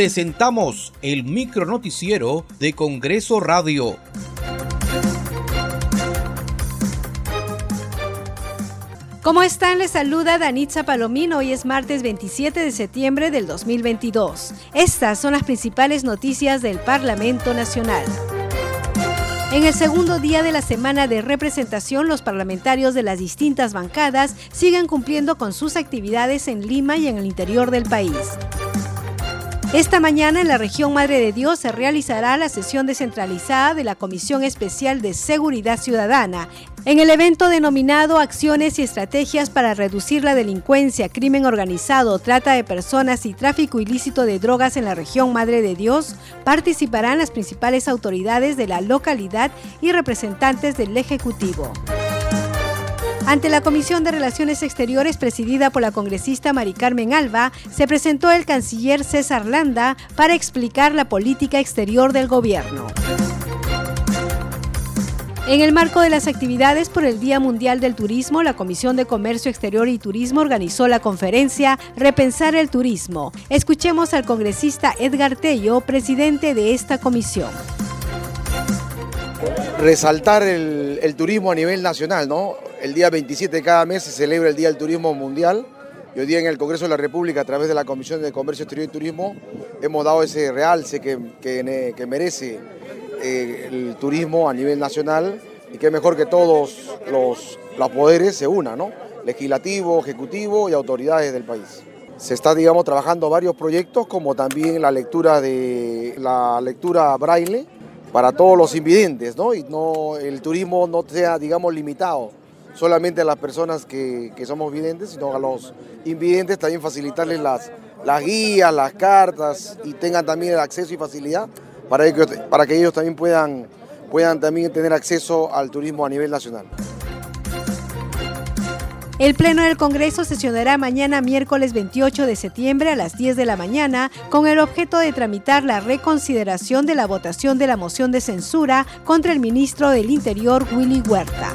presentamos el micro noticiero de Congreso Radio. ¿Cómo están? Les saluda Danitza Palomino. Hoy es martes 27 de septiembre del 2022. Estas son las principales noticias del Parlamento Nacional. En el segundo día de la semana de representación, los parlamentarios de las distintas bancadas siguen cumpliendo con sus actividades en Lima y en el interior del país. Esta mañana en la región Madre de Dios se realizará la sesión descentralizada de la Comisión Especial de Seguridad Ciudadana. En el evento denominado Acciones y Estrategias para Reducir la Delincuencia, Crimen Organizado, Trata de Personas y Tráfico Ilícito de Drogas en la región Madre de Dios, participarán las principales autoridades de la localidad y representantes del Ejecutivo. Ante la Comisión de Relaciones Exteriores presidida por la congresista Mari Carmen Alba, se presentó el canciller César Landa para explicar la política exterior del gobierno. En el marco de las actividades por el Día Mundial del Turismo, la Comisión de Comercio Exterior y Turismo organizó la conferencia Repensar el Turismo. Escuchemos al congresista Edgar Tello, presidente de esta comisión. Resaltar el, el turismo a nivel nacional, ¿no? El día 27 de cada mes se celebra el Día del Turismo Mundial y hoy día en el Congreso de la República, a través de la Comisión de Comercio Exterior y Turismo, hemos dado ese realce que, que, merece eh, el turismo a nivel nacional y que es mejor que todos los, los poderes se unan, ¿no? legislativo, ejecutivo y autoridades del país. Se está, digamos, trabajando varios proyectos, como también la lectura de la lectura braille para todos los invidentes, ¿no? Y no el turismo no sea, digamos, limitado solamente a las personas que, somos videntes, sino a los invidentes también facilitarles las, las guías, las cartas y tengan también el acceso y facilidad para que, para que ellos también puedan, puedan también tener acceso al turismo a nivel nacional. El Pleno del Congreso sesionará mañana miércoles 28 de septiembre a las 10 de la mañana con el objeto de tramitar la reconsideración de la votación de la moción de censura contra el ministro del Interior Willy Huerta.